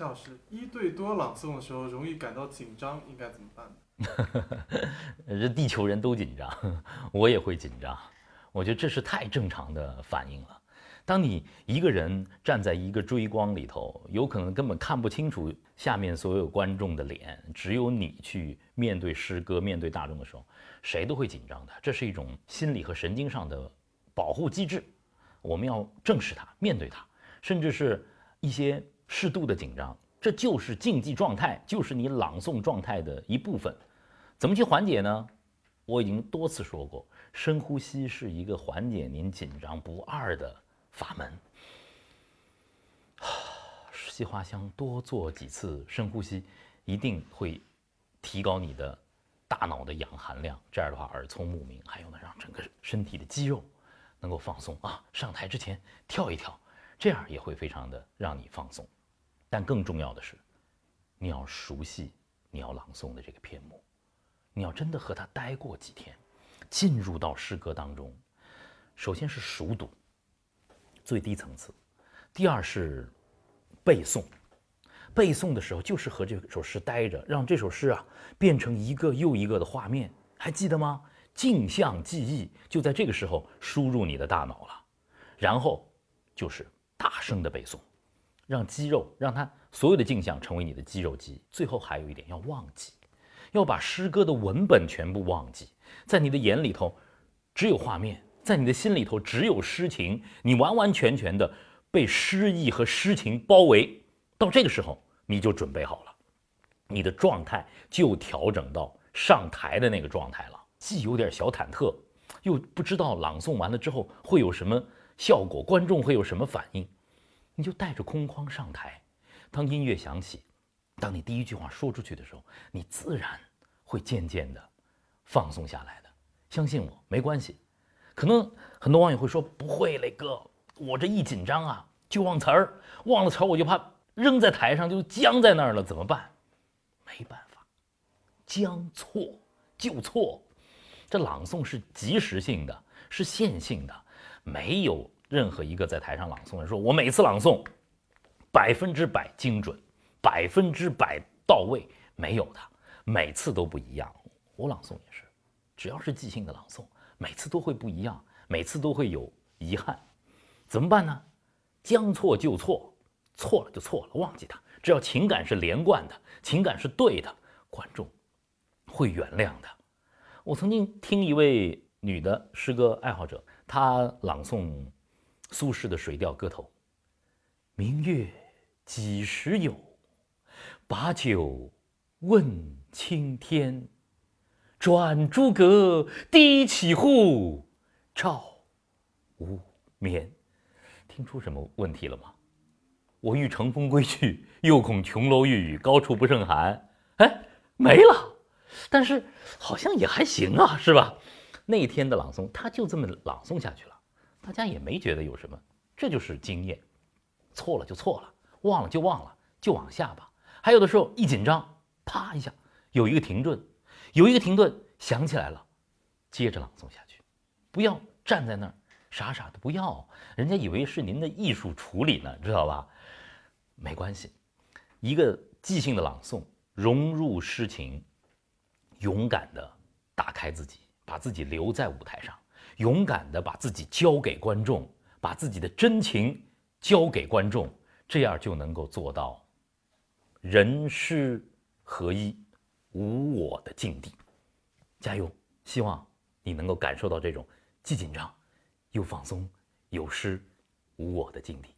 夏老师，一对多朗诵的时候容易感到紧张，应该怎么办？这地球人都紧张，我也会紧张。我觉得这是太正常的反应了。当你一个人站在一个追光里头，有可能根本看不清楚下面所有观众的脸，只有你去面对诗歌、面对大众的时候，谁都会紧张的。这是一种心理和神经上的保护机制，我们要正视它、面对它，甚至是一些适度的紧张，这就是竞技状态，就是你朗诵状态的一部分。怎么去缓解呢？我已经多次说过，深呼吸是一个缓解您紧张不二的。法门，西花香，多做几次深呼吸，一定会提高你的大脑的氧含量。这样的话，耳聪目明，还有呢，让整个身体的肌肉能够放松啊。上台之前跳一跳，这样也会非常的让你放松。但更重要的是，你要熟悉你要朗诵的这个篇目，你要真的和他待过几天，进入到诗歌当中。首先是熟读。最低层次，第二是背诵。背诵的时候就是和这首诗待着，让这首诗啊变成一个又一个的画面，还记得吗？镜像记忆就在这个时候输入你的大脑了。然后就是大声的背诵，让肌肉让它所有的镜像成为你的肌肉记忆。最后还有一点要忘记，要把诗歌的文本全部忘记，在你的眼里头只有画面。在你的心里头只有诗情，你完完全全的被诗意和诗情包围。到这个时候，你就准备好了，你的状态就调整到上台的那个状态了。既有点小忐忑，又不知道朗诵完了之后会有什么效果，观众会有什么反应，你就带着空框上台。当音乐响起，当你第一句话说出去的时候，你自然会渐渐的放松下来的。相信我，没关系。可能很多网友会说不会磊哥，我这一紧张啊就忘词儿，忘了词儿我就怕扔在台上就僵在那儿了，怎么办？没办法，将错就错。这朗诵是即时性的，是线性的，没有任何一个在台上朗诵人说我每次朗诵百分之百精准，百分之百到位，没有的，每次都不一样。我朗诵也是，只要是即兴的朗诵。每次都会不一样，每次都会有遗憾，怎么办呢？将错就错，错了就错了，忘记它。只要情感是连贯的，情感是对的，观众会原谅的。我曾经听一位女的诗歌爱好者，她朗诵苏轼的《水调歌头》：“明月几时有？把酒问青天。”转朱阁，低绮户，照无眠。听出什么问题了吗？我欲乘风归去，又恐琼楼玉宇，高处不胜寒。哎，没了。但是好像也还行啊，是吧？那天的朗诵，他就这么朗诵下去了，大家也没觉得有什么。这就是经验，错了就错了，忘了就忘了，就往下吧。还有的时候一紧张，啪一下有一个停顿。有一个停顿，想起来了，接着朗诵下去，不要站在那儿傻傻的，不要，人家以为是您的艺术处理呢，知道吧？没关系，一个即兴的朗诵，融入诗情，勇敢的打开自己，把自己留在舞台上，勇敢的把自己交给观众，把自己的真情交给观众，这样就能够做到人诗合一。无我的境地，加油！希望你能够感受到这种既紧张又放松、有诗无我的境地。